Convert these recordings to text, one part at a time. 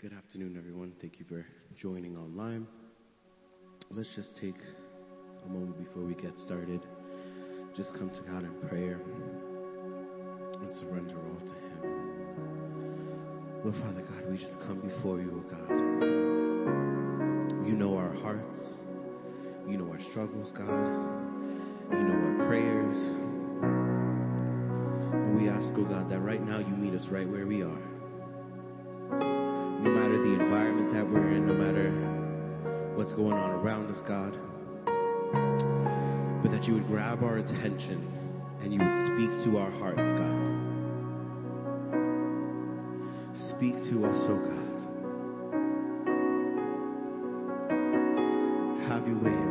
Good afternoon, everyone. Thank you for joining online. Let's just take a moment before we get started. Just come to God in prayer and surrender all to Him. Lord Father God, we just come before you, O God. You know our hearts, you know our struggles, God, you know our prayers. We ask, O God, that right now you meet us right where we are no matter the environment that we're in, no matter what's going on around us, God, but that you would grab our attention and you would speak to our hearts, God. Speak to us, oh God. Have your way,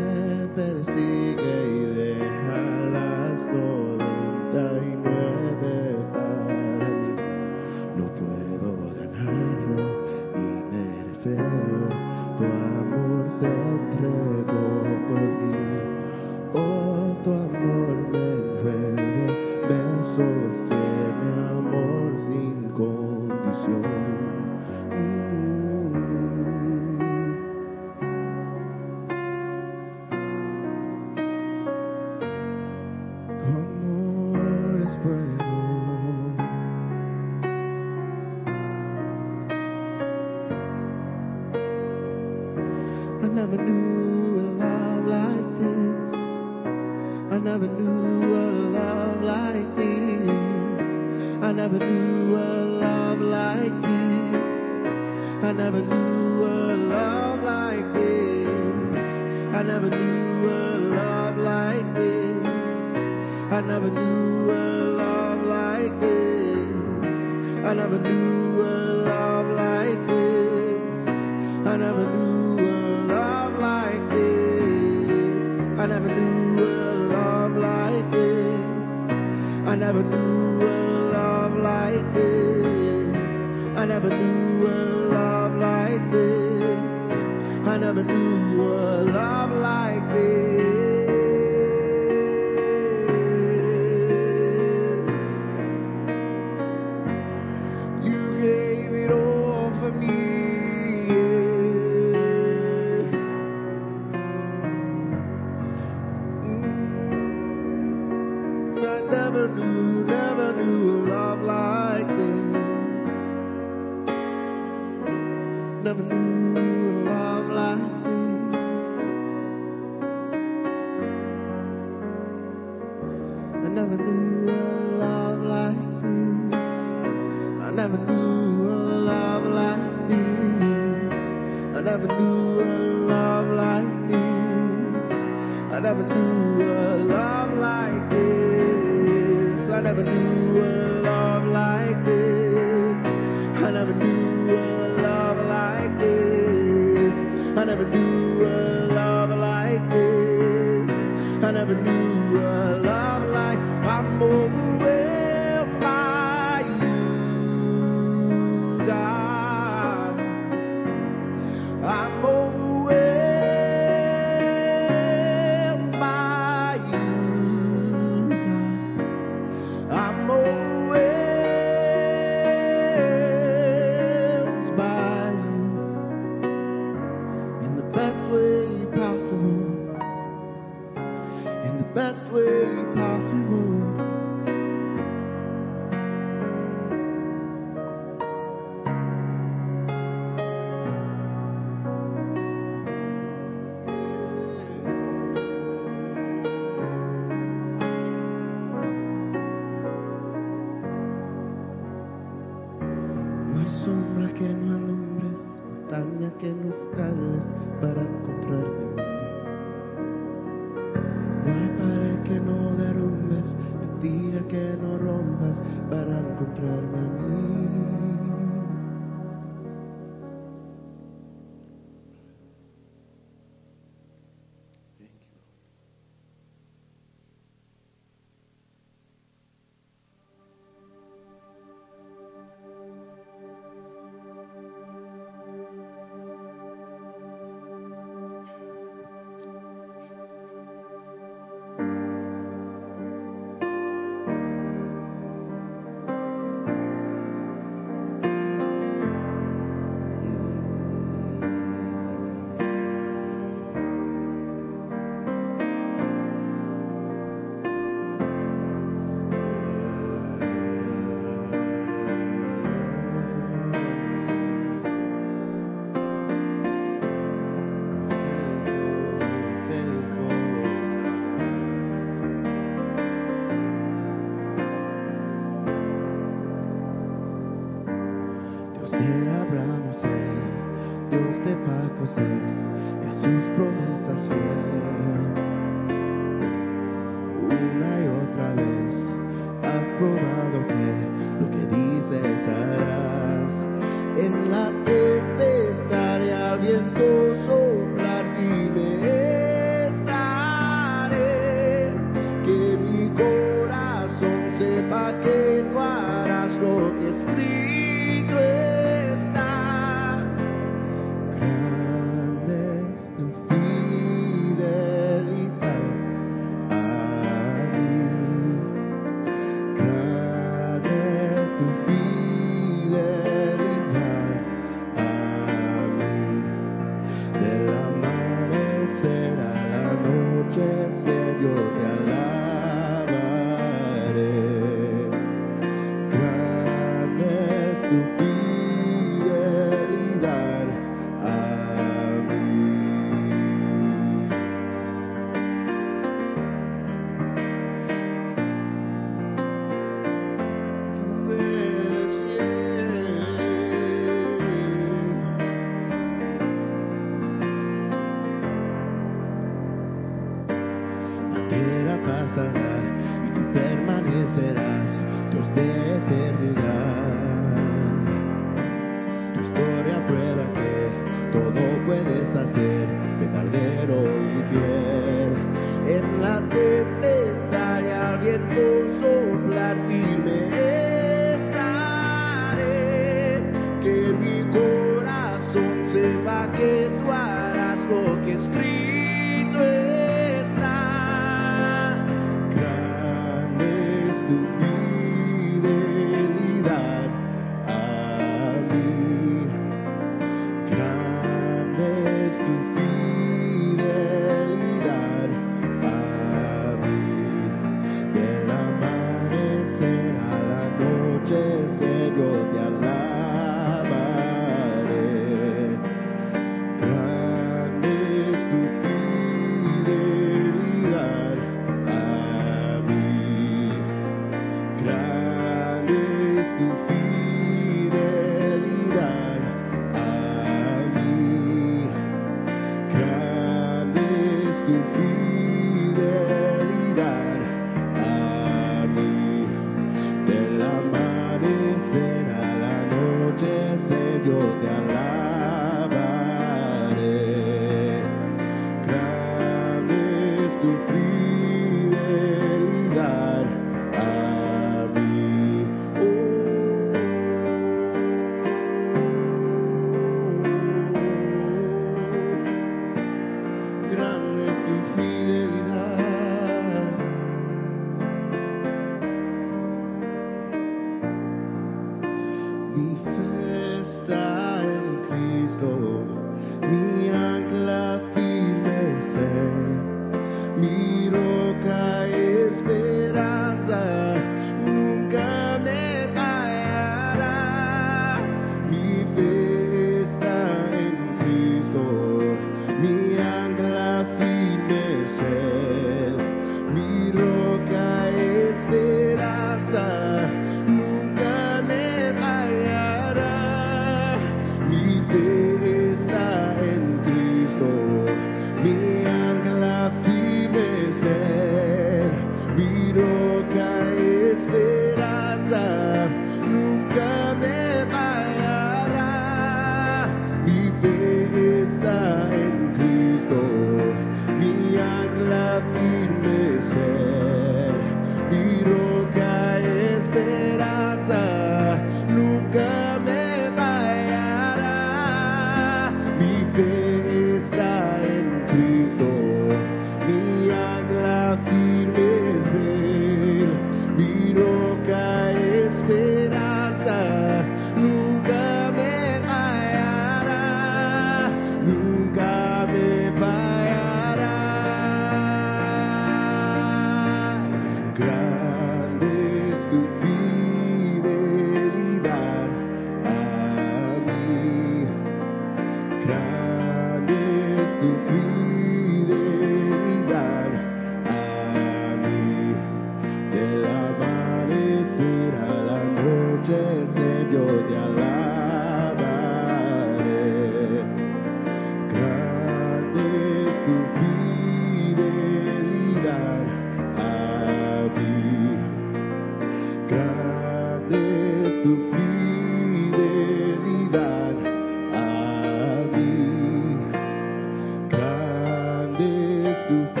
es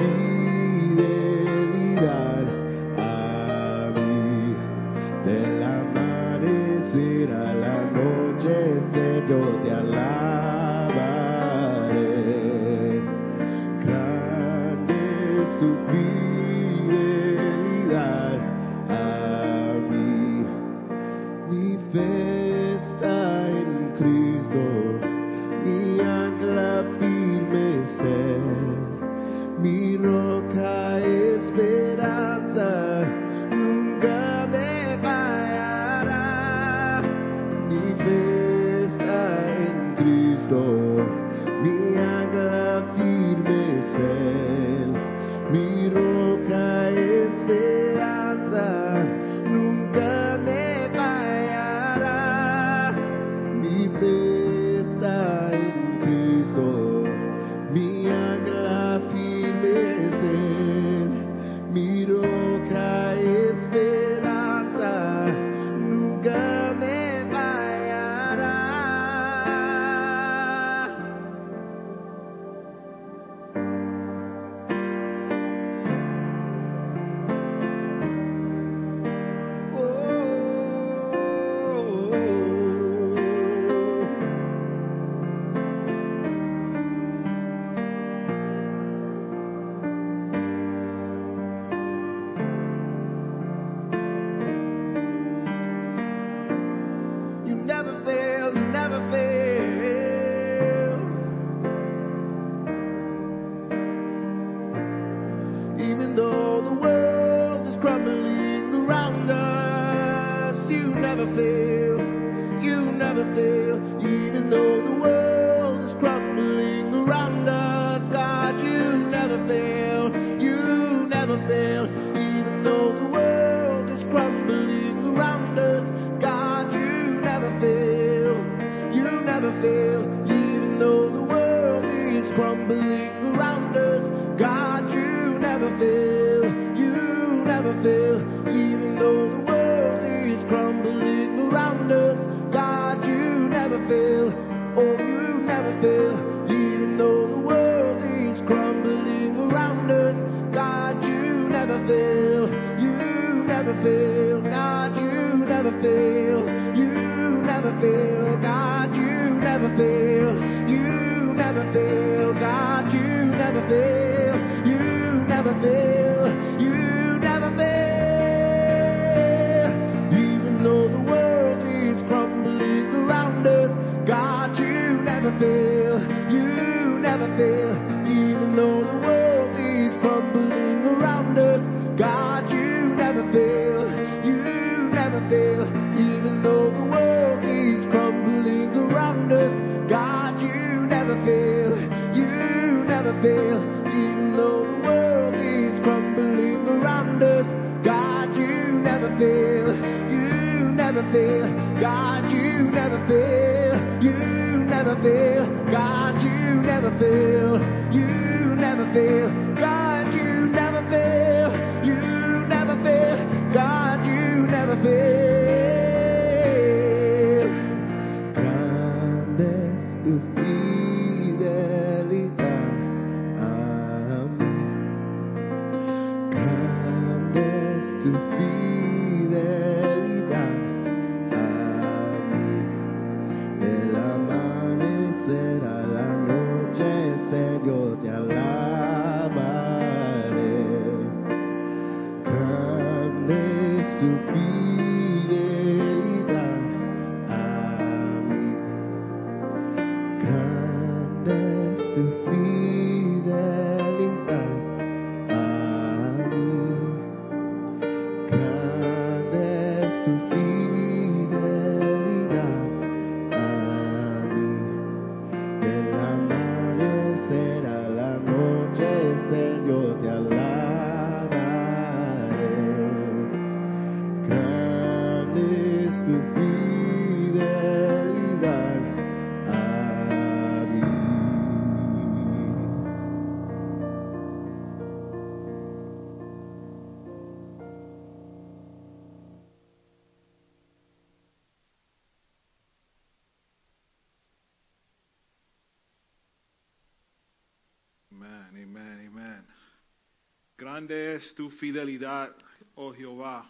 Grande es tu fidelidad, oh Jehová.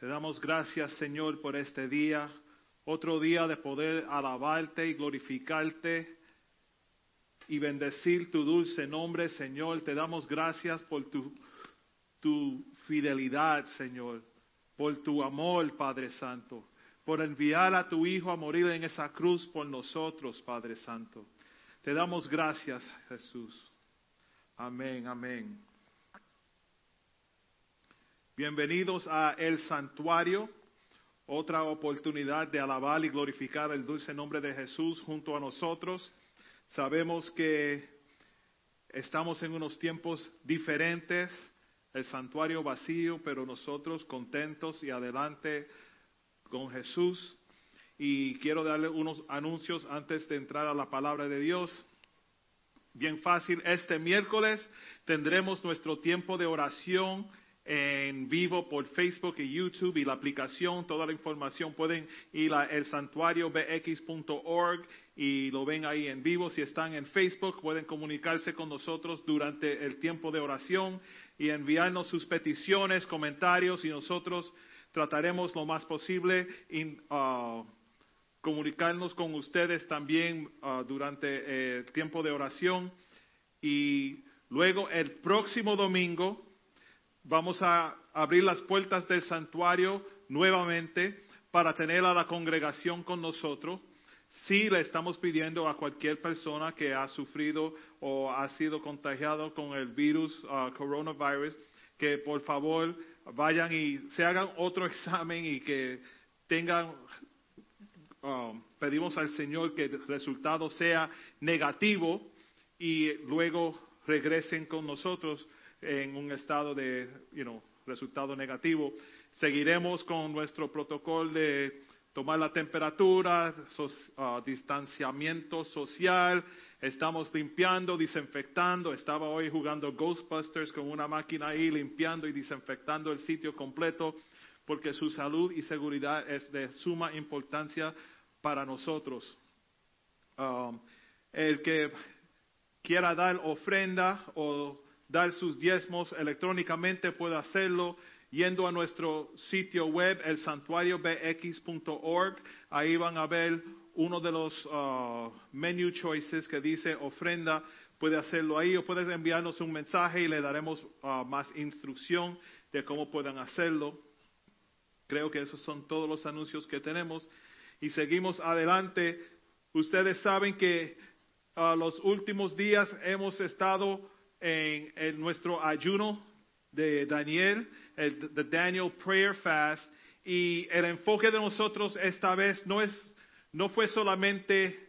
Te damos gracias, Señor, por este día, otro día de poder alabarte y glorificarte y bendecir tu dulce nombre, Señor. Te damos gracias por tu, tu fidelidad, Señor, por tu amor, Padre Santo, por enviar a tu Hijo a morir en esa cruz por nosotros, Padre Santo. Te damos gracias, Jesús. Amén, amén. Bienvenidos a El Santuario, otra oportunidad de alabar y glorificar el dulce nombre de Jesús junto a nosotros. Sabemos que estamos en unos tiempos diferentes, el santuario vacío, pero nosotros contentos y adelante con Jesús. Y quiero darle unos anuncios antes de entrar a la palabra de Dios. Bien fácil, este miércoles tendremos nuestro tiempo de oración en vivo por Facebook y YouTube y la aplicación, toda la información pueden ir a elsantuariobx.org y lo ven ahí en vivo. Si están en Facebook pueden comunicarse con nosotros durante el tiempo de oración y enviarnos sus peticiones, comentarios y nosotros trataremos lo más posible in, uh, comunicarnos con ustedes también uh, durante eh, el tiempo de oración y luego el próximo domingo vamos a abrir las puertas del santuario nuevamente para tener a la congregación con nosotros. Sí le estamos pidiendo a cualquier persona que ha sufrido o ha sido contagiado con el virus uh, coronavirus que por favor vayan y se hagan otro examen y que tengan um, pedimos al Señor que el resultado sea negativo y luego regresen con nosotros en un estado de, you know, resultado negativo. Seguiremos con nuestro protocolo de tomar la temperatura, ah, distanciamiento social, estamos limpiando, desinfectando. Estaba hoy jugando Ghostbusters con una máquina ahí, limpiando y desinfectando el sitio completo, porque su salud y seguridad es de suma importancia para nosotros. Um, el que quiera dar ofrenda o dar sus diezmos electrónicamente puede hacerlo yendo a nuestro sitio web, el santuariobx.org. Ahí van a ver uno de los uh, menu choices que dice ofrenda. Puede hacerlo ahí o puedes enviarnos un mensaje y le daremos uh, más instrucción de cómo pueden hacerlo. Creo que esos son todos los anuncios que tenemos. Y seguimos adelante. Ustedes saben que uh, los últimos días hemos estado en, en nuestro ayuno de Daniel, el the Daniel Prayer Fast, y el enfoque de nosotros esta vez no es, no fue solamente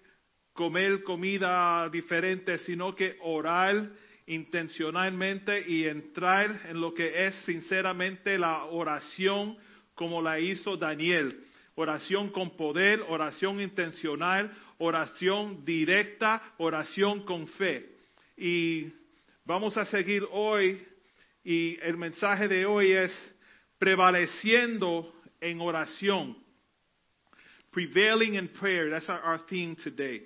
comer comida diferente, sino que orar intencionalmente y entrar en lo que es sinceramente la oración como la hizo Daniel. Oración con poder, oración intencional, oración directa, oración con fe. Y vamos a seguir hoy y el mensaje de hoy es prevaleciendo en oración. Prevailing in prayer. That's our, theme today.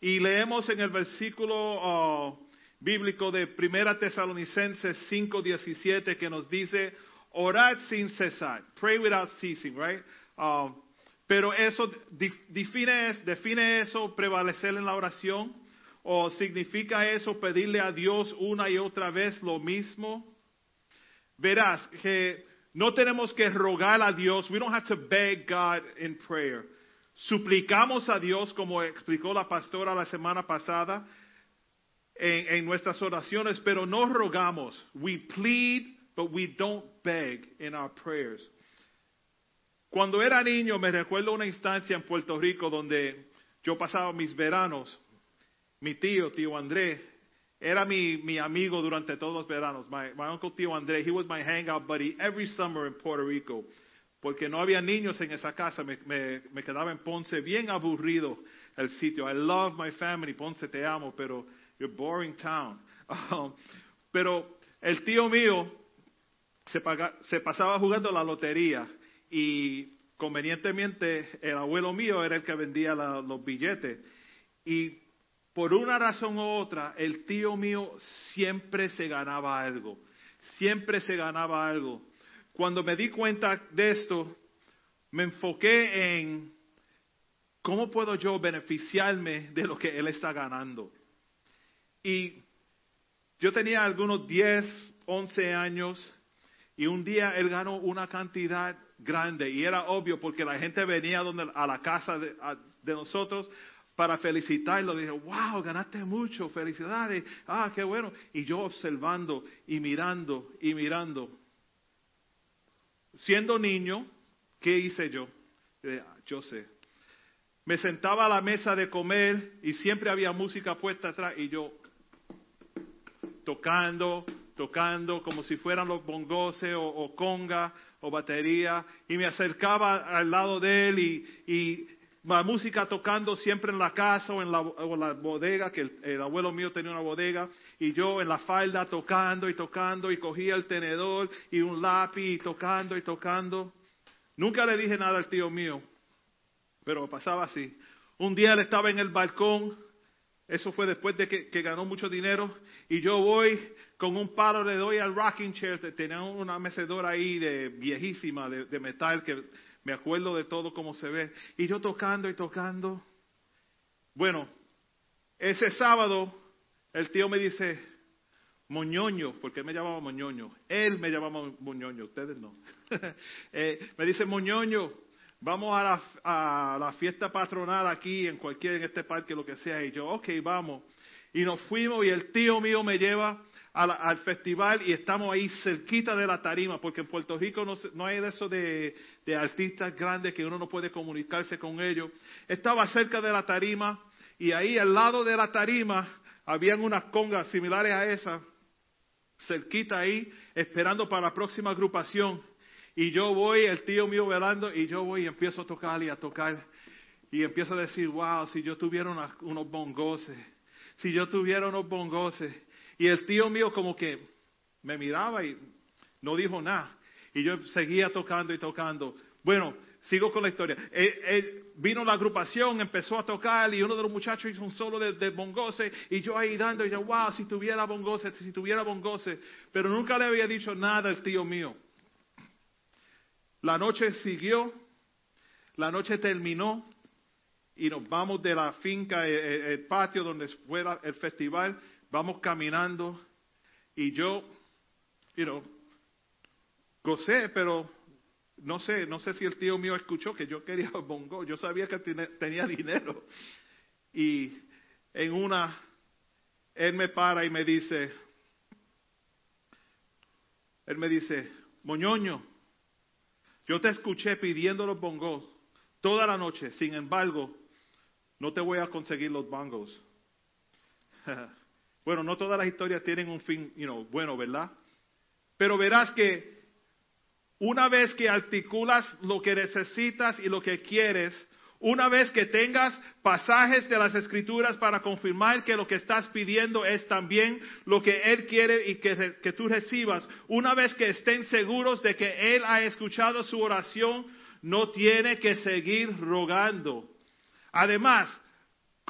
Y leemos en el versículo uh, bíblico de Primera Tesalonicenses 5:17 que nos dice, orad sin cesar. Pray without ceasing, right? Um, pero eso define, define eso prevalecer en la oración o significa eso pedirle a Dios una y otra vez lo mismo. Verás que no tenemos que rogar a Dios. We don't have to beg God in prayer. Suplicamos a Dios, como explicó la pastora la semana pasada, en, en nuestras oraciones, pero no rogamos. We plead, but we don't beg in our prayers. Cuando era niño, me recuerdo una instancia en Puerto Rico donde yo pasaba mis veranos. Mi tío, tío Andrés, era mi, mi amigo durante todos los veranos. My, uncle tío Andrés, he was my hangout buddy every summer in Puerto Rico. Porque no había niños en esa casa, me, quedaba en Ponce bien aburrido el sitio. I love my family, Ponce te amo, pero you're boring town. Um, pero el tío mío se, paga, se pasaba jugando la lotería y convenientemente el abuelo mío era el que vendía los billetes. Y por una razón u otra, el tío mío siempre se ganaba algo, siempre se ganaba algo. Cuando me di cuenta de esto, me enfoqué en cómo puedo yo beneficiarme de lo que él está ganando. Y yo tenía algunos 10, 11 años y un día él ganó una cantidad grande y era obvio porque la gente venía donde, a la casa de, a, de nosotros para felicitarlo. Dije, wow, ganaste mucho, felicidades, ah, qué bueno. Y yo observando y mirando y mirando. Siendo niño, ¿qué hice yo? Dije, yo sé. Me sentaba a la mesa de comer y siempre había música puesta atrás y yo tocando, tocando como si fueran los bongoses o, conga o batería y me acercaba al lado de él y música tocando siempre en la casa o en la, bodega, que el, el, abuelo mío tenía una bodega, y yo en la falda tocando y tocando y cogía el tenedor y un lápiz y tocando y tocando. Nunca le dije nada al tío mío, pero pasaba así. Un día él estaba en el balcón, eso fue después de que, ganó mucho dinero, y yo voy con un palo, le doy al rocking chair, tenía una mecedora ahí de viejísima, de metal, que me acuerdo de todo como se ve. Y yo tocando y tocando. Bueno, ese sábado el tío me dice, Moñoño, porque él me llamaba Moñoño. Él me llamaba Moñoño, ustedes no. eh, me dice, Moñoño, vamos a la, a la, fiesta patronal aquí, en cualquier, en este parque, lo que sea. Y yo, ok, vamos. Y nos fuimos y el tío mío me lleva al festival y estamos ahí cerquita de la tarima, porque en Puerto Rico no, no hay eso de, de, artistas grandes que uno no puede comunicarse con ellos. Estaba cerca de la tarima y ahí al lado de la tarima habían unas congas similares a esas, cerquita ahí, esperando para la próxima agrupación. Y yo voy, el tío mío velando, y yo voy y empiezo a tocar y a tocar. Y empiezo a decir, wow, si yo tuviera unos bongoses, si yo tuviera unos bongoses. Y el tío mío como que me miraba y no dijo nada. Y yo seguía tocando y tocando. Bueno, sigo con la historia. Eh, eh, vino la agrupación, empezó a tocar y uno de los muchachos hizo un solo de, de bongose y yo ahí dando y yo, wow, si tuviera bongose, si tuviera bongose. Pero nunca le había dicho nada al tío mío. La noche siguió, la noche terminó y nos vamos de la finca, el, el- el patio donde fuera el festival, vamos caminando y yo, you know, gocé, pero no sé, no sé si el tío mío escuchó que yo quería bongo, yo sabía que tenía dinero. Y en una, él me para y me dice, él me dice, Moñoño, yo te escuché pidiendo los bongos toda la noche, sin embargo, no te voy a conseguir los bongos. bueno, no todas las historias tienen un fin, you know, bueno, ¿verdad? Pero verás que una vez que articulas lo que necesitas y lo que quieres, una vez que tengas pasajes de las escrituras para confirmar que lo que estás pidiendo es también lo que Él quiere y que, que tú recibas, una vez que estén seguros de que Él ha escuchado su oración, no tiene que seguir rogando. Además,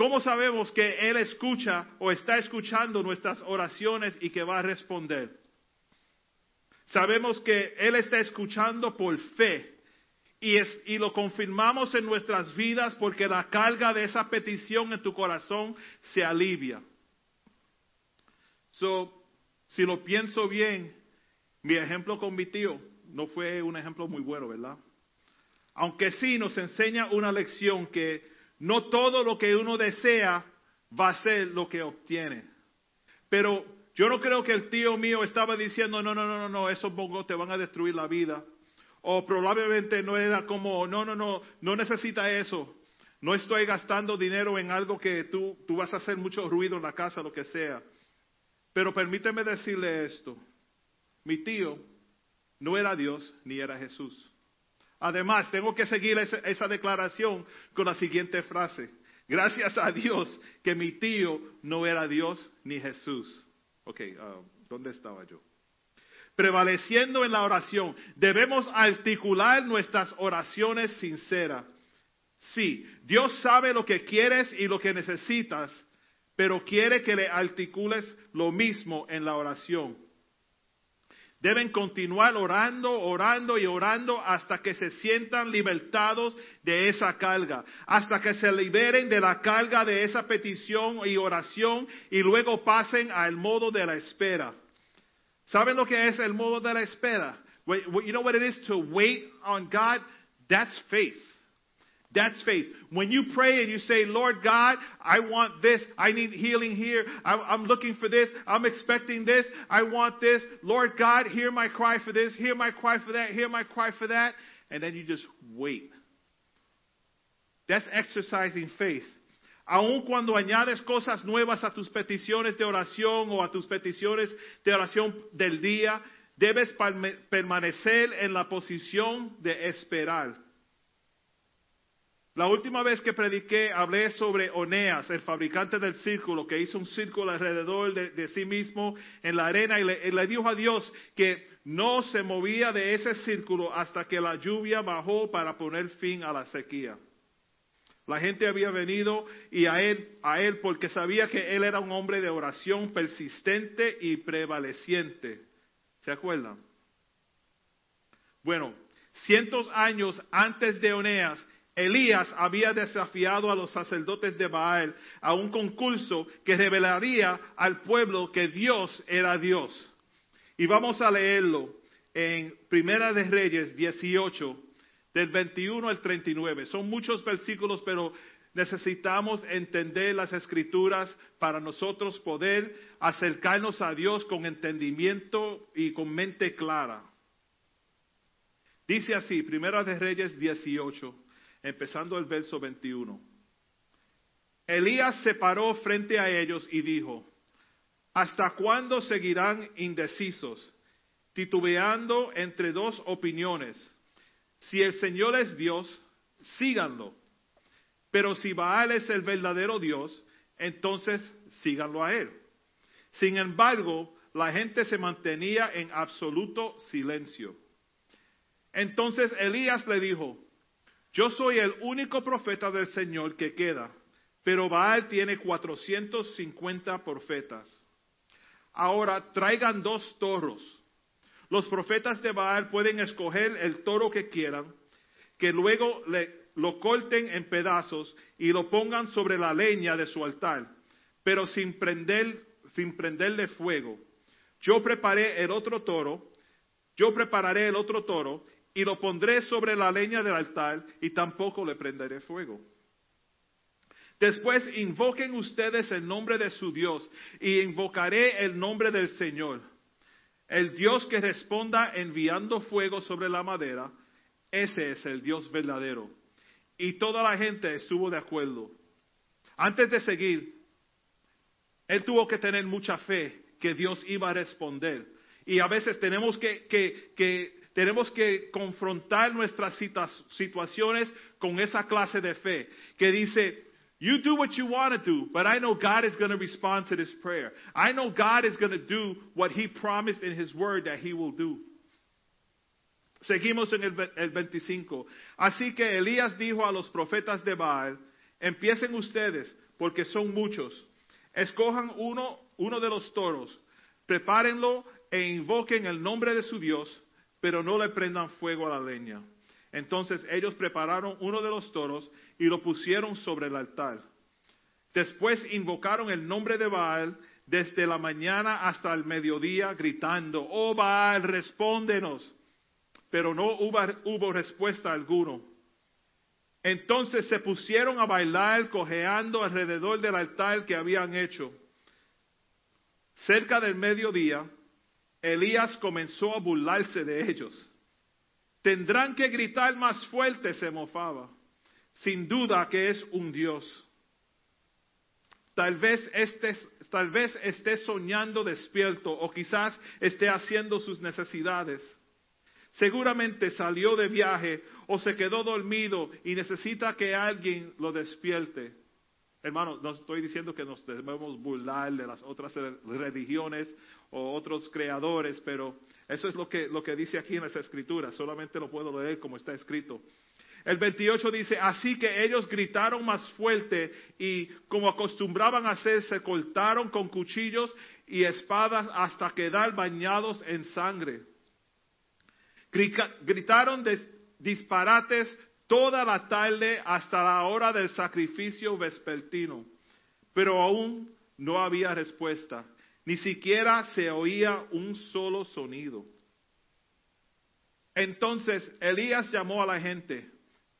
¿cómo sabemos que Él escucha o está escuchando nuestras oraciones y que va a responder? Sabemos que Él está escuchando por fe y, lo confirmamos en nuestras vidas porque la carga de esa petición en tu corazón se alivia. So, si lo pienso bien, mi ejemplo con mi tío no fue un ejemplo muy bueno, ¿verdad? Aunque sí nos enseña una lección que no todo lo que uno desea va a ser lo que obtiene. Pero yo no creo que el tío mío estaba diciendo, no, no, no, no, no, esos bongos te van a destruir la vida. O probablemente no era como, no, no, no, no necesita eso. No estoy gastando dinero en algo que tú, tú vas a hacer mucho ruido en la casa, lo que sea. Pero permíteme decirle esto. Mi tío no era Dios ni era Jesús. Además, tengo que seguir esa, declaración con la siguiente frase. Gracias a Dios que mi tío no era Dios ni Jesús. Ok, ah, ¿dónde estaba yo? Prevaleciendo en la oración, debemos articular nuestras oraciones sinceras. Sí, Dios sabe lo que quieres y lo que necesitas, pero quiere que le articules lo mismo en la oración. Deben continuar orando, orando y orando hasta que se sientan libertados de esa carga, hasta que se liberen de la carga de esa petición y oración y luego pasen al modo de la espera. ¿Saben lo que es el modo de la espera? You know what it is to wait on God? That's faith. That's faith. When you pray and you say, Lord God, I want this. I need healing here. I'm, looking for this. I'm expecting this. I want this. Lord God, hear my cry for this. Hear my cry for that. Hear my cry for that. And then you just wait. That's exercising faith. Aun cuando añades cosas nuevas a tus peticiones de oración o a tus peticiones de oración del día, debes permanecer en la posición de esperar. La última vez que prediqué hablé sobre Oneas, el fabricante del círculo, que hizo un círculo alrededor de, sí mismo en la arena y le, y le dijo a Dios que no se movía de ese círculo hasta que la lluvia bajó para poner fin a la sequía. La gente había venido y a él, a él porque sabía que él era un hombre de oración persistente y prevaleciente. ¿Se acuerdan? Bueno, cientos años antes de Oneas, Elías había desafiado a los sacerdotes de Baal a un concurso que revelaría al pueblo que Dios era Dios. Y vamos a leerlo en Primera de Reyes 18, del 21 al 39. Son muchos versículos, pero necesitamos entender las escrituras para nosotros poder acercarnos a Dios con entendimiento y con mente clara. Dice así, Primera de Reyes 18, empezando el verso 21. Elías se paró frente a ellos y dijo, ¿hasta cuándo seguirán indecisos? titubeando entre dos opiniones. Si el Señor es Dios, síganlo. Pero si Baal es el verdadero Dios, entonces síganlo a él. Sin embargo, la gente se mantenía en absoluto silencio. Entonces Elías le dijo, yo soy el único profeta del Señor que queda, pero Baal tiene 450 profetas. Ahora traigan dos toros. Los profetas de Baal pueden escoger el toro que quieran, que luego le, lo corten en pedazos y lo pongan sobre la leña de su altar, pero sin, prender, sin prenderle fuego. Yo preparé el otro toro, yo prepararé el otro toro y lo pondré sobre la leña del altar y tampoco le prenderé fuego. Después invoquen ustedes el nombre de su Dios y invocaré el nombre del Señor. El Dios que responda enviando fuego sobre la madera, ese es el Dios verdadero. Y toda la gente estuvo de acuerdo. Antes de seguir, él tuvo que tener mucha fe que Dios iba a responder. Y a veces tenemos que, que, que tenemos que confrontar nuestras situaciones con esa clase de fe que dice, you do what you want to do, but I know God is going to respond to this prayer. I know God is going to do what He promised in His word that He will do. Seguimos en el, el 25. Así que Elías dijo a los profetas de Baal, empiecen ustedes, porque son muchos. Escojan uno, uno de los toros, prepárenlo e invoquen el nombre de su Dios pero no le prendan fuego a la leña. Entonces ellos prepararon uno de los toros y lo pusieron sobre el altar. Después invocaron el nombre de Baal desde la mañana hasta el mediodía, gritando, oh Baal, respóndenos. Pero no hubo, hubo respuesta alguna. Entonces se pusieron a bailar cojeando alrededor del altar que habían hecho. Cerca del mediodía, Elías comenzó a burlarse de ellos. Tendrán que gritar más fuerte, se mofaba. Sin duda que es un Dios. Tal vez, esté, tal vez esté soñando despierto o quizás esté haciendo sus necesidades. Seguramente salió de viaje o se quedó dormido y necesita que alguien lo despierte. Hermano, no estoy diciendo que nos debemos burlar de las otras religiones o otros creadores, pero eso es lo que, lo que dice aquí en esa escritura, solamente lo puedo leer como está escrito. El 28 dice, así que ellos gritaron más fuerte y como acostumbraban hacer, se cortaron con cuchillos y espadas hasta quedar bañados en sangre. Gritaron disparates toda la tarde hasta la hora del sacrificio vespertino, pero aún no había respuesta. Ni siquiera se oía un solo sonido. Entonces Elías llamó a la gente,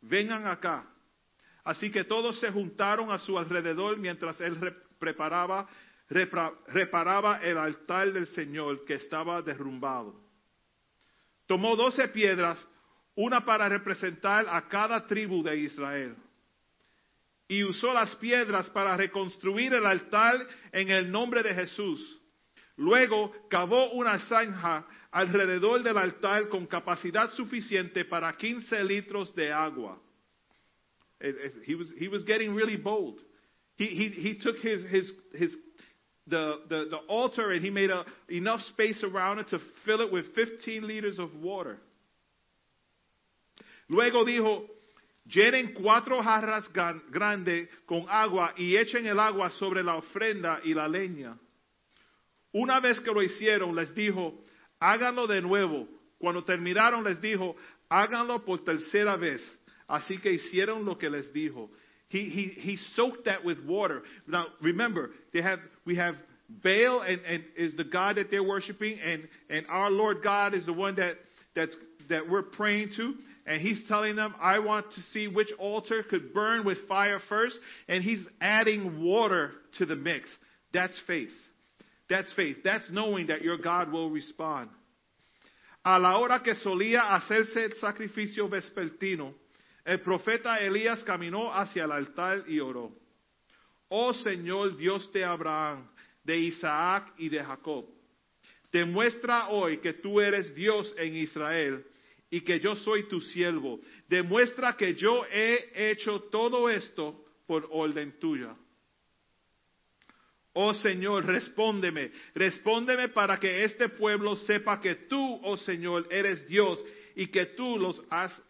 vengan acá. Así que todos se juntaron a su alrededor mientras él preparaba, reparaba el altar del Señor que estaba derrumbado. Tomó doce piedras, una para representar a cada tribu de Israel y usó las piedras para reconstruir el altar en el nombre de Jesús. Luego cavó una zanja alrededor del altar con capacidad suficiente para 15 litros de agua. He was, he was getting really bold. He, he, he took his, his, his, the, the, the altar and he made a, enough space around it to fill it with 15 liters of water. Luego dijo, llenen cuatro jarras grandes con agua y echen el agua sobre la ofrenda y la leña. Una vez que lo hicieron, les dijo, háganlo de nuevo. Cuando terminaron, les dijo, háganlo por tercera vez. Así que hicieron lo que les dijo. He, he, he soaked that with water. Now, remember, they have, we have Baal and, and is the God that they're worshiping, and, and our Lord God is the one that, that's, that we're praying to and he's telling them, I want to see which altar could burn with fire first, and he's adding water to the mix. That's faith. That's faith. That's knowing that your God will respond. A la hora que solía hacerse el sacrificio vespertino, el profeta Elías caminó hacia el altar y oró. Oh Señor Dios de Abraham, de Isaac y de Jacob Demuestra hoy que tú eres Dios en Israel y que yo soy tu siervo. Demuestra que yo he hecho todo esto por orden tuya. Oh Señor, respóndeme, respóndeme para que este pueblo sepa que tú, oh Señor, eres Dios y que tú los has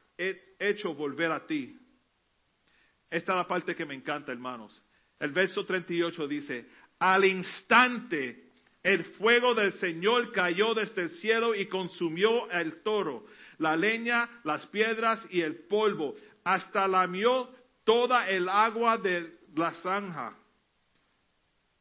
hecho volver a ti. Esta es la parte que me encanta, hermanos. El verso 38 dice, al instante el fuego del Señor cayó desde el cielo y consumió el toro, la leña, las piedras y el polvo, hasta lamió toda el agua de la zanja.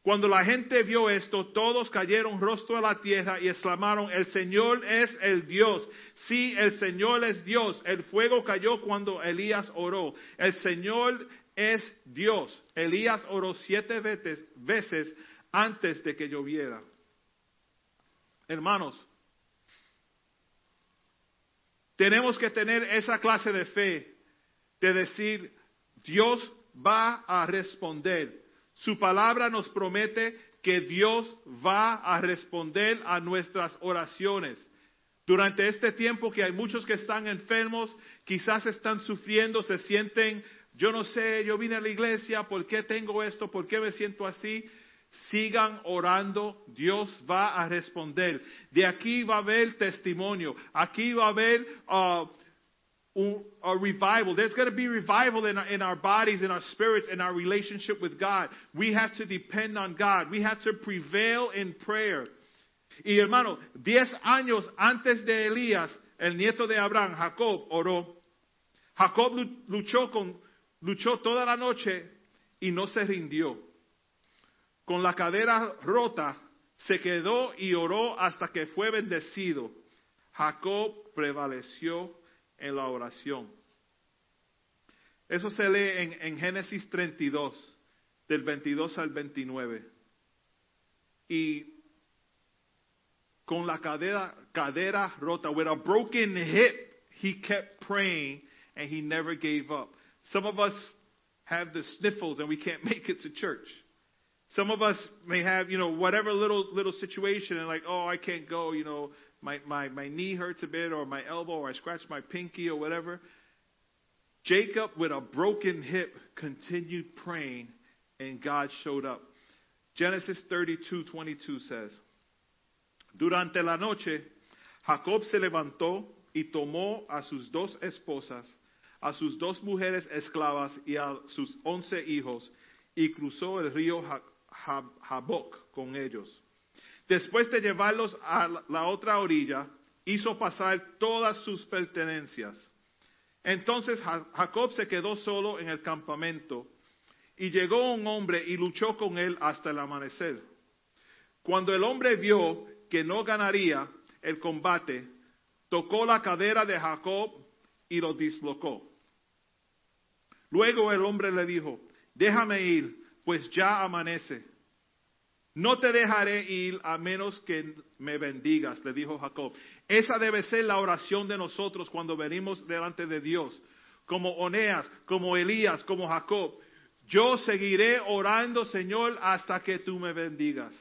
Cuando la gente vio esto, todos cayeron rostro a la tierra y exclamaron, el Señor es el Dios. Sí, el Señor es Dios. El fuego cayó cuando Elías oró. El Señor es Dios. Elías oró siete veces, veces antes de que lloviera. Hermanos, tenemos que tener esa clase de fe de decir, Dios va a responder. Su palabra nos promete que Dios va a responder a nuestras oraciones. Durante este tiempo que hay muchos que están enfermos, quizás están sufriendo, se sienten, yo no sé, yo vine a la iglesia, ¿por qué tengo esto? ¿Por qué me siento así? Sigan orando, Dios va a responder. De aquí va a haber testimonio, aquí va a haber uh, a revival. There's going to be revival in our, in our bodies, in our spirits, in our relationship with God. We have to depend on God. We have to prevail in prayer. Y hermano, diez años antes de Elías, el nieto de Abraham, Jacob, oró. Jacob luchó, con, luchó toda la noche y no se rindió. Con la cadera rota, se quedó y oró hasta que fue bendecido. Jacob prevaleció en la oración. Eso se lee en, en, Génesis 32, del 22 al 29. Y con la cadera, cadera rota, with a broken hip, he kept praying and he never gave up. Some of us have the sniffles and we can't make it to church. Some of us may have, you know, whatever little little situation and like, oh, I can't go, you know, my, my, my knee hurts a bit or my elbow or I scratch my pinky or whatever. Jacob, with a broken hip, continued praying and God showed up. Genesis 32, 22 says, Durante la noche, Jacob se levantó y tomó a sus dos esposas, a sus dos mujeres esclavas y a sus once hijos, y cruzó el río Jaboc con ellos. Después de llevarlos a la otra orilla, hizo pasar todas sus pertenencias. Entonces Jacob se quedó solo en el campamento y llegó un hombre y luchó con él hasta el amanecer. Cuando el hombre vio que no ganaría el combate, tocó la cadera de Jacob y lo dislocó. Luego el hombre le dijo, déjame ir, pues ya amanece. No te dejaré ir a menos que me bendigas, le dijo Jacob. Esa debe ser la oración de nosotros cuando venimos delante de Dios. Como Oneas, como Elías, como Jacob. Yo seguiré orando, Señor, hasta que tú me bendigas.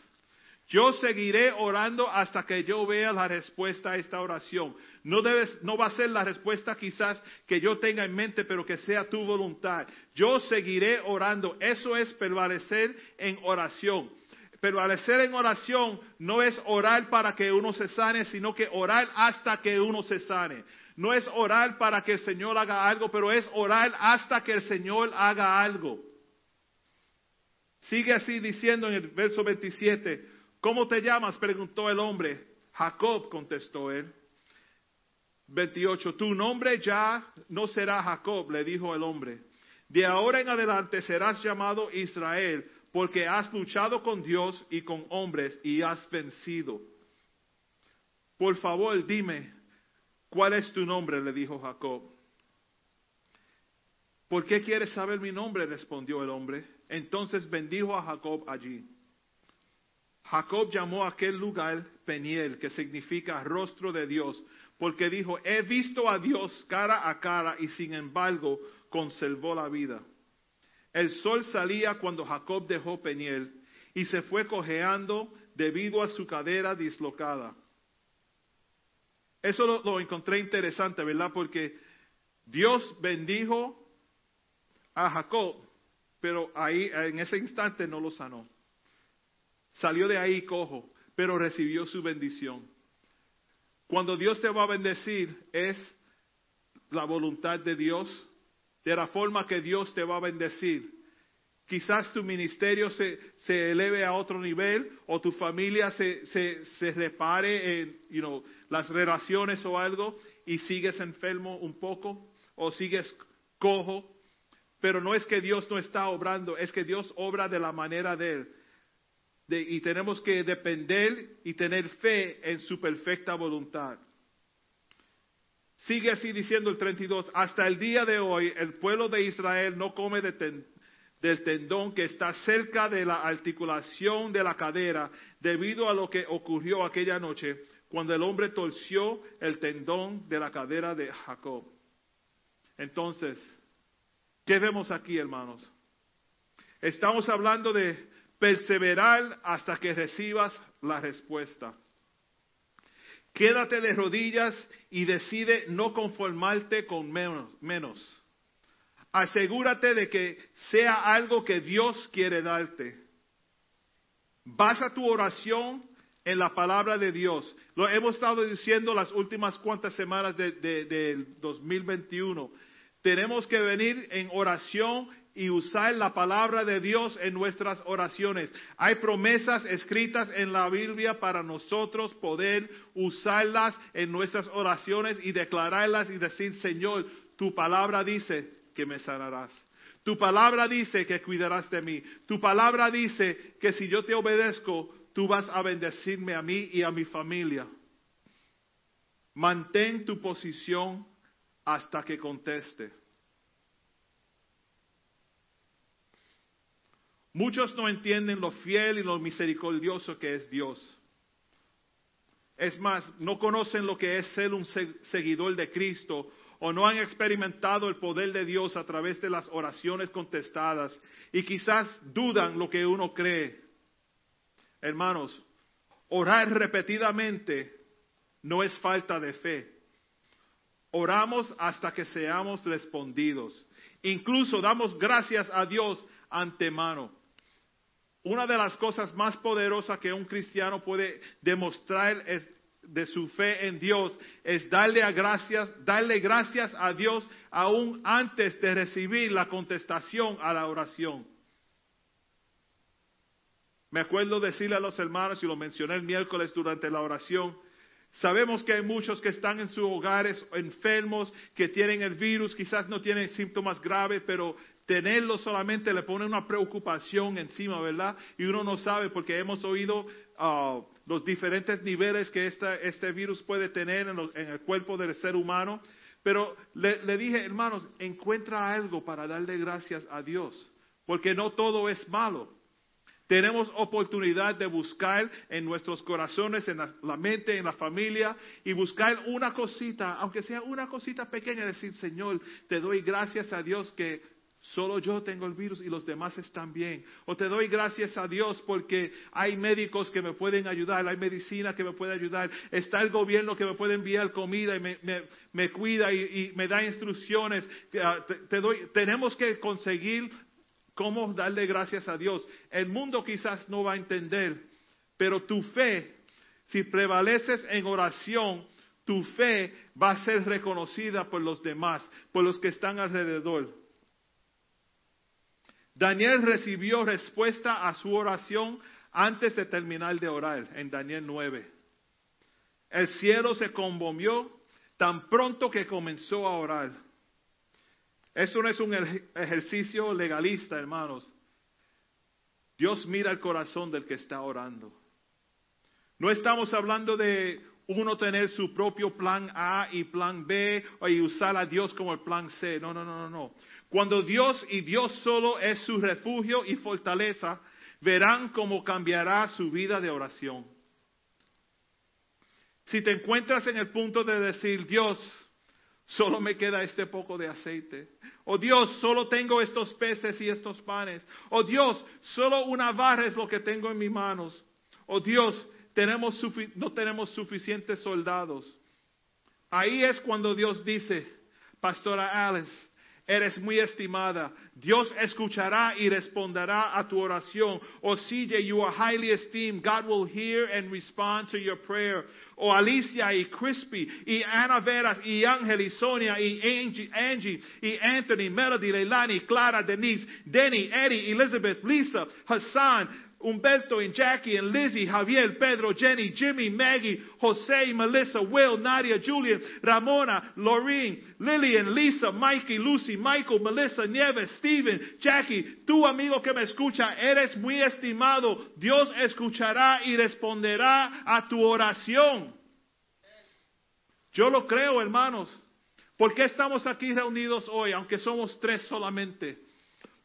Yo seguiré orando hasta que yo vea la respuesta a esta oración. No, debes, no va a ser la respuesta quizás que yo tenga en mente, pero que sea tu voluntad. Yo seguiré orando. Eso es permanecer en oración. Pero al hacer en oración no es orar para que uno se sane, sino que orar hasta que uno se sane. No es orar para que el Señor haga algo, pero es orar hasta que el Señor haga algo. Sigue así diciendo en el verso 27, ¿cómo te llamas? preguntó el hombre. Jacob contestó él. 28, tu nombre ya no será Jacob, le dijo el hombre. De ahora en adelante serás llamado Israel porque has luchado con Dios y con hombres y has vencido. Por favor, dime, ¿cuál es tu nombre? le dijo Jacob. ¿Por qué quieres saber mi nombre? respondió el hombre. Entonces bendijo a Jacob allí. Jacob llamó a aquel lugar Peniel, que significa rostro de Dios, porque dijo, he visto a Dios cara a cara y sin embargo conservó la vida. El sol salía cuando Jacob dejó Peniel y se fue cojeando debido a su cadera dislocada. Eso lo, lo encontré interesante, ¿verdad? Porque Dios bendijo a Jacob, pero ahí en ese instante no lo sanó. Salió de ahí cojo, pero recibió su bendición. Cuando Dios te va a bendecir es la voluntad de Dios, de la forma que Dios te va a bendecir. Quizás tu ministerio se, se eleve a otro nivel o tu familia se, se, se repare en you know, las relaciones o algo y sigues enfermo un poco o sigues cojo. Pero no es que Dios no está obrando, es que Dios obra de la manera de Él. Y tenemos que depender y tener fe en su perfecta voluntad. Sigue así diciendo el 32, hasta el día de hoy el pueblo de Israel no come de ten, del tendón que está cerca de la articulación de la cadera debido a lo que ocurrió aquella noche cuando el hombre torció el tendón de la cadera de Jacob. Entonces, ¿qué vemos aquí, hermanos? Estamos hablando de perseverar hasta que recibas la respuesta. Quédate de rodillas y decide no conformarte con menos. Asegúrate de que sea algo que Dios quiere darte. Basa tu oración en la palabra de Dios. Lo hemos estado diciendo las últimas cuantas semanas del de, de 2021. Tenemos que venir en oración y usar la palabra de Dios en nuestras oraciones. Hay promesas escritas en la Biblia para nosotros poder usarlas en nuestras oraciones y declararlas y decir, Señor, tu palabra dice que me sanarás. Tu palabra dice que cuidarás de mí. Tu palabra dice que si yo te obedezco, tú vas a bendecirme a mí y a mi familia. Mantén tu posición hasta que conteste. Muchos no entienden lo fiel y lo misericordioso que es Dios. Es más, no conocen lo que es ser un seguidor de Cristo o no han experimentado el poder de Dios a través de las oraciones contestadas y quizás dudan lo que uno cree. Hermanos, orar repetidamente no es falta de fe. Oramos hasta que seamos respondidos. Incluso damos gracias a Dios antemano. Una de las cosas más poderosas que un cristiano puede demostrar es de su fe en Dios es darle, a gracias, darle gracias a Dios aún antes de recibir la contestación a la oración. Me acuerdo decirle a los hermanos, y lo mencioné el miércoles durante la oración, sabemos que hay muchos que están en sus hogares enfermos, que tienen el virus, quizás no tienen síntomas graves, pero tenerlo solamente le pone una preocupación encima, ¿verdad? Y uno no sabe porque hemos oído uh, los diferentes niveles que esta, este virus puede tener en, los, en, el cuerpo del ser humano. Pero le, le dije, hermanos, encuentra algo para darle gracias a Dios, porque no todo es malo. Tenemos oportunidad de buscar en nuestros corazones, en la, la, mente, en la familia, y buscar una cosita, aunque sea una cosita pequeña, decir, Señor, te doy gracias a Dios que Solo yo tengo el virus y los demás están bien. O te doy gracias a Dios porque hay médicos que me pueden ayudar, hay medicina que me puede ayudar, está el gobierno que me puede enviar comida y me, cuida y, me da instrucciones. Te, te doy, tenemos que conseguir cómo darle gracias a Dios. El mundo quizás no va a entender, pero tu fe, si prevaleces en oración, tu fe va a ser reconocida por los demás, por los que están alrededor. Daniel recibió respuesta a su oración antes de terminar de orar, en Daniel 9. El cielo se conmovió tan pronto que comenzó a orar. Eso no es un ejercicio legalista, hermanos. Dios mira el corazón del que está orando. No estamos hablando de uno tener su propio plan A y plan B y usar a Dios como el plan C. No, no, no, no. Cuando Dios y Dios solo es su refugio y fortaleza, verán cómo cambiará su vida de oración. Si te encuentras en el punto de decir, Dios, solo me queda este poco de aceite. O Dios, solo tengo estos peces y estos panes. O Dios, solo una barra es lo que tengo en mis manos. oh Dios, no tenemos suficientes soldados. Ahí es cuando Dios dice, Pastora Alice, eres muy estimada. Dios escuchará y responderá a tu oración. O CJ, you are highly esteemed. God will hear and respond to your prayer. O Alicia y Crispy y Ana Veras y Ángel y Sonia y Angie, Angie y Anthony, Melody, Leilani, Clara, Denise, Denny, Eddie, Elizabeth, Lisa, Hassan, Humberto and Jackie and Lizzie, Javier, Pedro, Jenny, Jimmy, Maggie, Jose, Melissa, Will, Nadia, Julian, Ramona, Lorene, Lillian, Lisa, Mikey, Lucy, Michael, Melissa, Nieves, Steven, Jackie, tu amigo que me escucha, eres muy estimado. Dios escuchará y responderá a tu oración. Yo lo creo, hermanos. ¿Por qué estamos aquí reunidos hoy, aunque somos tres solamente?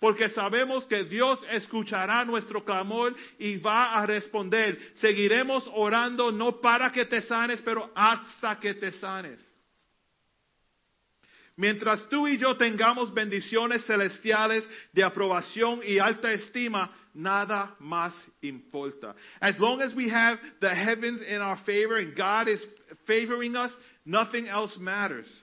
Porque sabemos que Dios escuchará nuestro clamor y va a responder. Seguiremos orando no para que te sanes, pero hasta que te sanes. Mientras tú y yo tengamos bendiciones celestiales de aprobación y alta estima, nada más importa. As long as we have the heavens in our favor and God is favoring us, nothing else matters.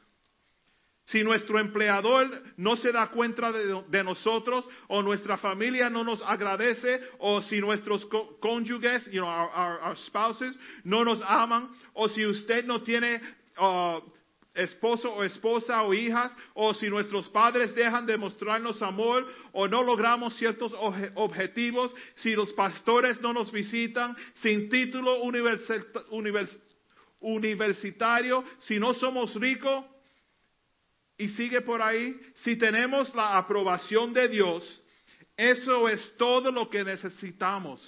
Si nuestro empleador no se da cuenta de, nosotros, o nuestra familia no nos agradece, o si nuestros cónyuges, you know, our, spouses, no nos aman, o si usted no tiene uh, esposo o esposa o hijas, o si nuestros padres dejan de mostrarnos amor, o no logramos ciertos objetivos, si los pastores no nos visitan, sin título universita- univers- universitario, si no somos ricos, y sigue por ahí, si tenemos la aprobación de Dios, eso es todo lo que necesitamos.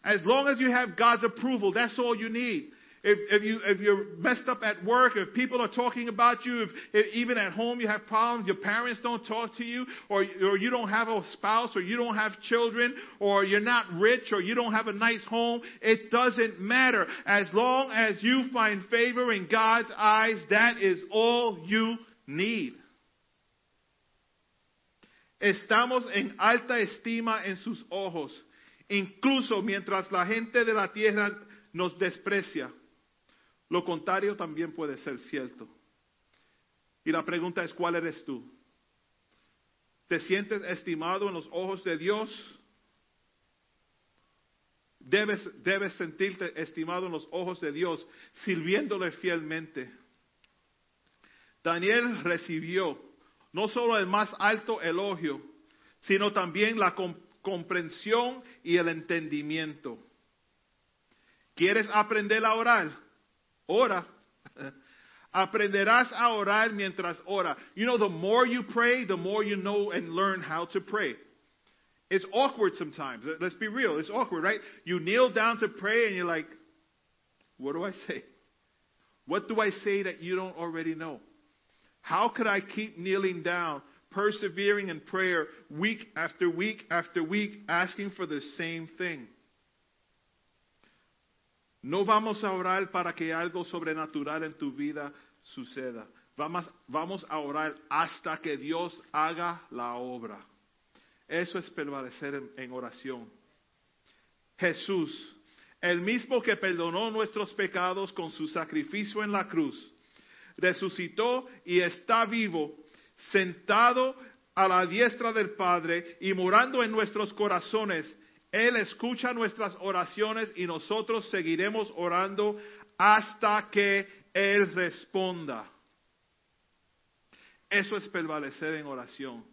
As long as you have God's approval, that's all you need. If, if, you, if you're messed up at work, if people are talking about you, if, if even at home you have problems, your parents don't talk to you, or, or you don't have a spouse, or you don't have children, or you're not rich, or you don't have a nice home, it doesn't matter. As long as you find favor in God's eyes, that is all you need. Estamos en alta estima en sus ojos, incluso mientras la gente de la tierra nos desprecia. Lo contrario también puede ser cierto. Y la pregunta es, ¿cuál eres tú? ¿Te sientes estimado en los ojos de Dios? Debes, debes sentirte estimado en los ojos de Dios, sirviéndole fielmente. Daniel recibió no solo el más alto elogio, sino también la com- comprensión y el entendimiento. ¿Quieres aprender a orar? Ora. Aprenderás a orar mientras ora. You know, the more you pray, the more you know and learn how to pray. It's awkward sometimes. Let's be real. It's awkward, right? You kneel down to pray and you're like, what do I say? What do I say that you don't already know? How could I keep kneeling down, persevering in prayer week after week after week, asking for the same thing? No vamos a orar para que algo sobrenatural en tu vida suceda. Vamos, vamos a orar hasta que Dios haga la obra. Eso es permanecer en, en oración. Jesús, el mismo que perdonó nuestros pecados con su sacrificio en la cruz, resucitó y está vivo, sentado a la diestra del Padre y morando en nuestros corazones. Él escucha nuestras oraciones y nosotros seguiremos orando hasta que Él responda. Eso es prevalecer en oración.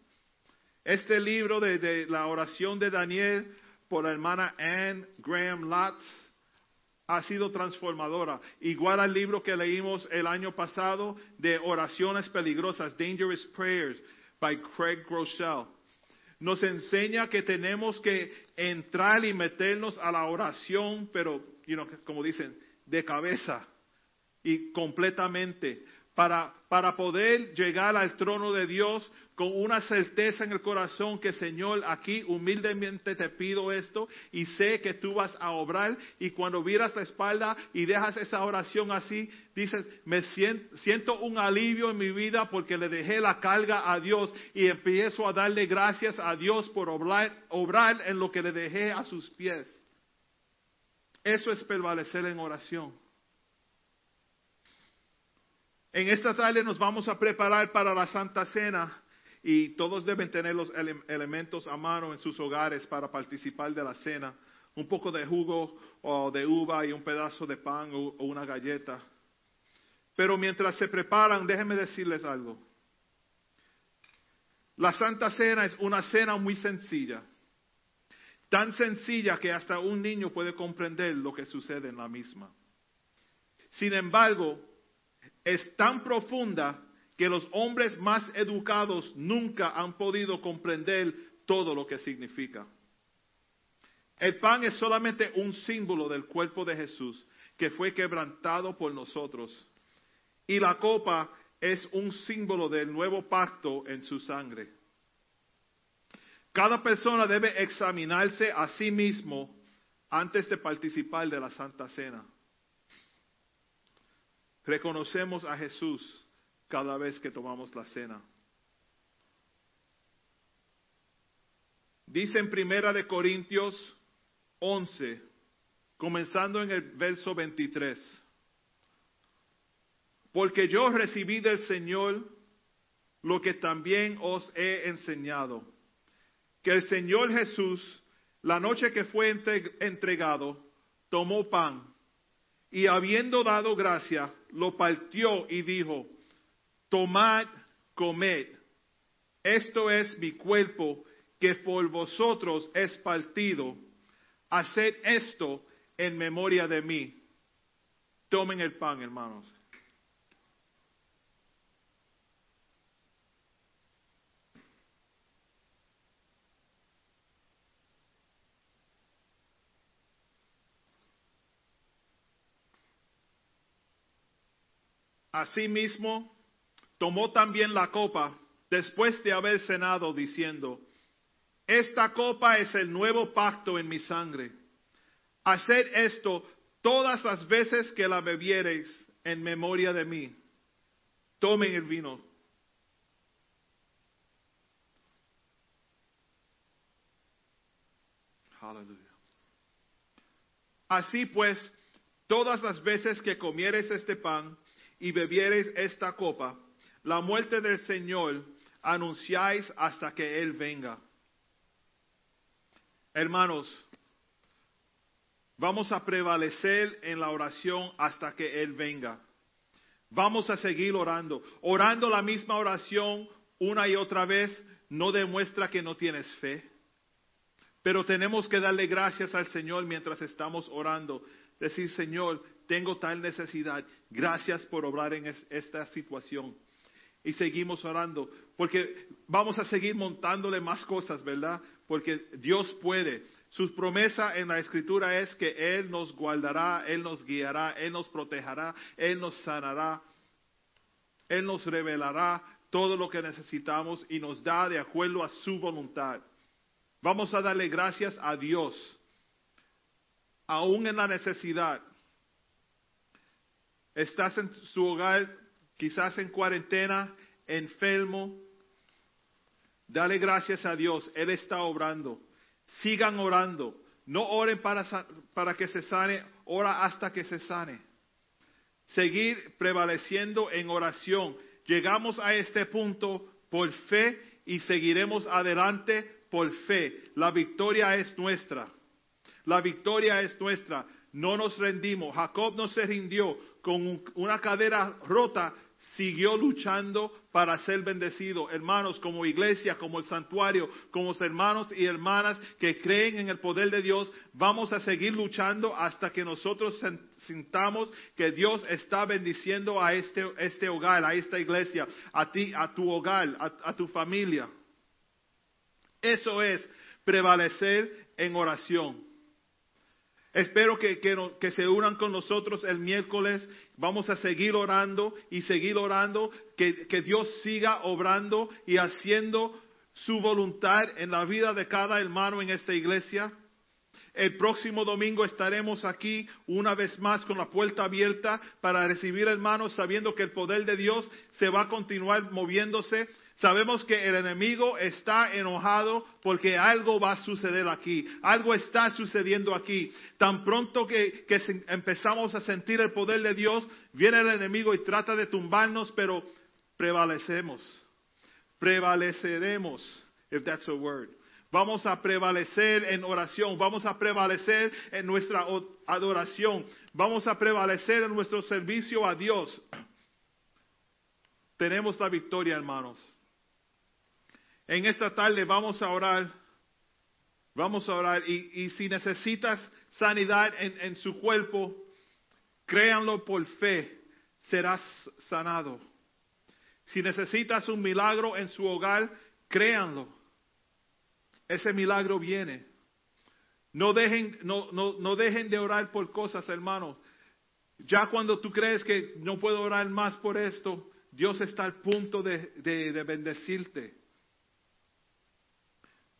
Este libro de, la oración de Daniel por la hermana Anne Graham Lotz ha sido transformadora. Igual al libro que leímos el año pasado de oraciones peligrosas, Dangerous Prayers, by Craig Groeschel. Nos enseña que tenemos que entrar y meternos a la oración, pero, you know, como dicen, de cabeza y completamente, para, para poder llegar al trono de Dios con una certeza en el corazón que Señor, aquí humildemente te pido esto y sé que tú vas a obrar y cuando miras la espalda y dejas esa oración así, dices, me siento, siento un alivio en mi vida porque le dejé la carga a Dios y empiezo a darle gracias a Dios por obrar, obrar en lo que le dejé a sus pies. Eso es prevalecer en oración. En esta tarde nos vamos a preparar para la Santa Cena y todos deben tener los ele- elementos a mano en sus hogares para participar de la cena. Un poco de jugo o de uva y un pedazo de pan o, o una galleta. Pero mientras se preparan, déjenme decirles algo. La Santa Cena es una cena muy sencilla. Tan sencilla que hasta un niño puede comprender lo que sucede en la misma. Sin embargo, es tan profunda que los hombres más educados nunca han podido comprender todo lo que significa. El pan es solamente un símbolo del cuerpo de Jesús que fue quebrantado por nosotros. Y la copa es un símbolo del nuevo pacto en su sangre. Cada persona debe examinarse a sí mismo antes de participar de la Santa Cena. Reconocemos a Jesús cada vez que tomamos la cena. Dice en Primera de Corintios 11, comenzando en el verso 23. Porque yo recibí del Señor lo que también os he enseñado, que el Señor Jesús, la noche que fue entre- entregado, tomó pan y habiendo dado gracia, lo partió y dijo, tomad, comed, esto es mi cuerpo que por vosotros es partido, haced esto en memoria de mí. Tomen el pan, hermanos. Asimismo, tomó también la copa después de haber cenado, diciendo, esta copa es el nuevo pacto en mi sangre. Haced esto todas las veces que la bebiereis en memoria de mí. Tomen el vino. Así pues, todas las veces que comiereis este pan y bebiereis esta copa, la muerte del Señor anunciáis hasta que Él venga. Hermanos, vamos a prevalecer en la oración hasta que Él venga. Vamos a seguir orando. Orando la misma oración una y otra vez no demuestra que no tienes fe. Pero tenemos que darle gracias al Señor mientras estamos orando. Decir, Señor, tengo tal necesidad. Gracias por obrar en es- esta situación. Y seguimos orando. Porque vamos a seguir montándole más cosas, ¿verdad? Porque Dios puede. Su promesa en la escritura es que Él nos guardará, Él nos guiará, Él nos protegerá, Él nos sanará. Él nos revelará todo lo que necesitamos y nos da de acuerdo a su voluntad. Vamos a darle gracias a Dios, aún en la necesidad. Estás en su hogar, quizás en cuarentena, enfermo. Dale gracias a Dios, Él está obrando. Sigan orando. No oren para, para que se sane, ora hasta que se sane. Seguir prevaleciendo en oración. Llegamos a este punto por fe y seguiremos adelante por fe. La victoria es nuestra. La victoria es nuestra. No nos rendimos. Jacob no se rindió. Con un- una cadera rota, siguió luchando para ser bendecido. Hermanos, como iglesia, como el santuario, como hermanos y hermanas que creen en el poder de Dios, vamos a seguir luchando hasta que nosotros sintamos que Dios está bendiciendo a este, este hogar, a esta iglesia, a ti, a tu hogar, a tu familia. Eso es prevalecer en oración. Espero que, que se unan con nosotros el miércoles. Vamos a seguir orando y seguir orando. Que, que Dios siga obrando y haciendo su voluntad en la vida de cada hermano en esta iglesia. El próximo domingo estaremos aquí una vez más con la puerta abierta para recibir hermanos sabiendo que el poder de Dios se va a continuar moviéndose. Sabemos que el enemigo está enojado porque algo va a suceder aquí, algo está sucediendo aquí. Tan pronto que, empezamos a sentir el poder de Dios, viene el enemigo y trata de tumbarnos, pero prevalecemos, prevaleceremos, if that's a word. Vamos a prevalecer en oración, vamos a prevalecer en nuestra adoración, vamos a prevalecer en nuestro servicio a Dios. Tenemos la victoria, hermanos. En esta tarde vamos a orar, vamos a orar y, si necesitas sanidad en, su cuerpo, créanlo por fe, serás sanado. Si necesitas un milagro en su hogar, créanlo ese milagro viene. No dejen, no, no, no dejen de orar por cosas, hermanos. Ya cuando tú crees que no puedo orar más por esto, Dios está al punto de, bendecirte.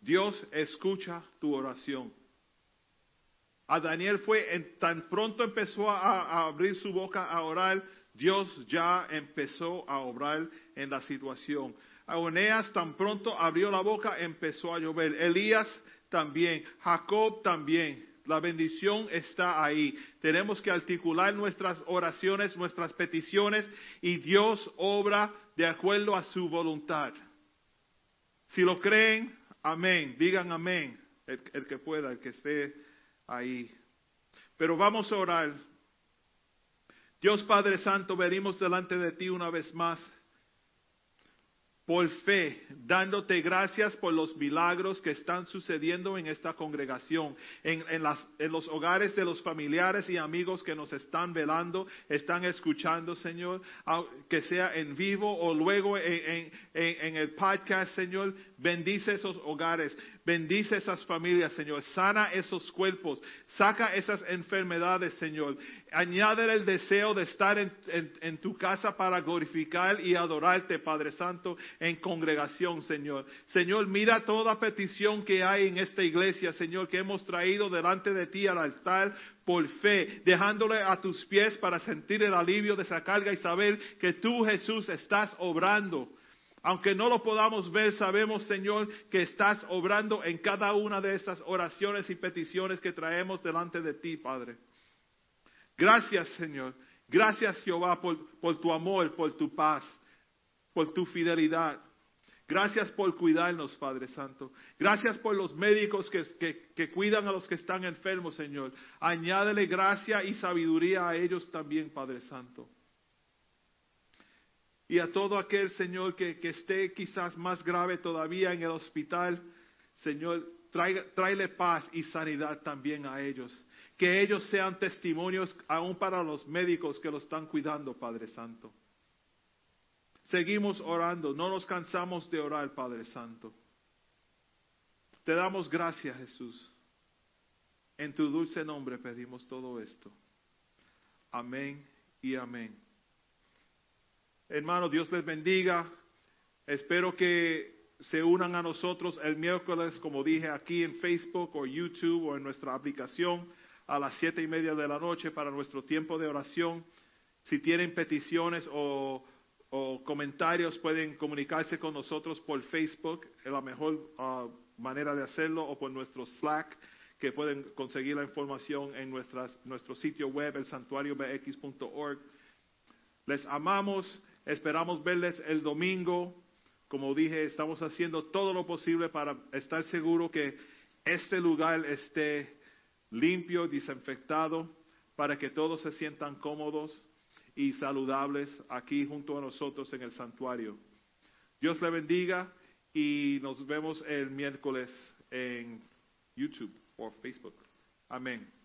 Dios escucha tu oración. A Daniel fue, en, tan pronto empezó a, a, abrir su boca a orar, Dios ya empezó a obrar en la situación. Oneas tan pronto abrió la boca, empezó a llover. Elías también. Jacob también. La bendición está ahí. Tenemos que articular nuestras oraciones, nuestras peticiones y Dios obra de acuerdo a su voluntad. Si lo creen, amén. Digan amén. El, que pueda, el que esté ahí. Pero vamos a orar. Dios Padre Santo, venimos delante de ti una vez más por fe, dándote gracias por los milagros que están sucediendo en esta congregación, en, los hogares de los familiares y amigos que nos están velando, están escuchando, Señor, que sea en vivo o luego en, en el podcast, Señor, bendice esos hogares, bendice esas familias, Señor, sana esos cuerpos, saca esas enfermedades, Señor, añade el deseo de estar en tu casa para glorificar y adorarte, Padre Santo, en congregación, Señor. Señor, mira toda petición que hay en esta iglesia, Señor, que hemos traído delante de ti al altar por fe, dejándole a tus pies para sentir el alivio de esa carga y saber que tú, Jesús, estás obrando. Aunque no lo podamos ver, sabemos, Señor, que estás obrando en cada una de estas oraciones y peticiones que traemos delante de ti, Padre. Gracias, Señor. Gracias, Jehová, por, por tu amor, por tu paz por tu fidelidad. Gracias por cuidarnos, Padre Santo. Gracias por los médicos que, cuidan a los que están enfermos, Señor. Añádele gracia y sabiduría a ellos también, Padre Santo. Y a todo aquel, Señor, que, esté quizás más grave todavía en el hospital, Señor, tráele paz y sanidad también a ellos. Que ellos sean testimonios aún para los médicos que lo están cuidando, Padre Santo. Seguimos orando, no nos cansamos de orar, Padre Santo. Te damos gracias, Jesús. En tu dulce nombre pedimos todo esto. Amén y amén. Hermano, Dios les bendiga. Espero que se unan a nosotros el miércoles, como dije, aquí en Facebook o YouTube o en nuestra aplicación a las siete y media de la noche para nuestro tiempo de oración. Si tienen peticiones o comentarios pueden comunicarse con nosotros por Facebook, es la mejor ah, manera de hacerlo, o por nuestro Slack, que pueden conseguir la información en nuestras, nuestro sitio web, el santuariobx.org. Les amamos, esperamos verles el domingo. Como dije, estamos haciendo todo lo posible para estar seguro que este lugar esté limpio, desinfectado, para que todos se sientan cómodos y saludables aquí junto a nosotros en el santuario. Dios le bendiga y nos vemos el miércoles en YouTube o Facebook. Amén.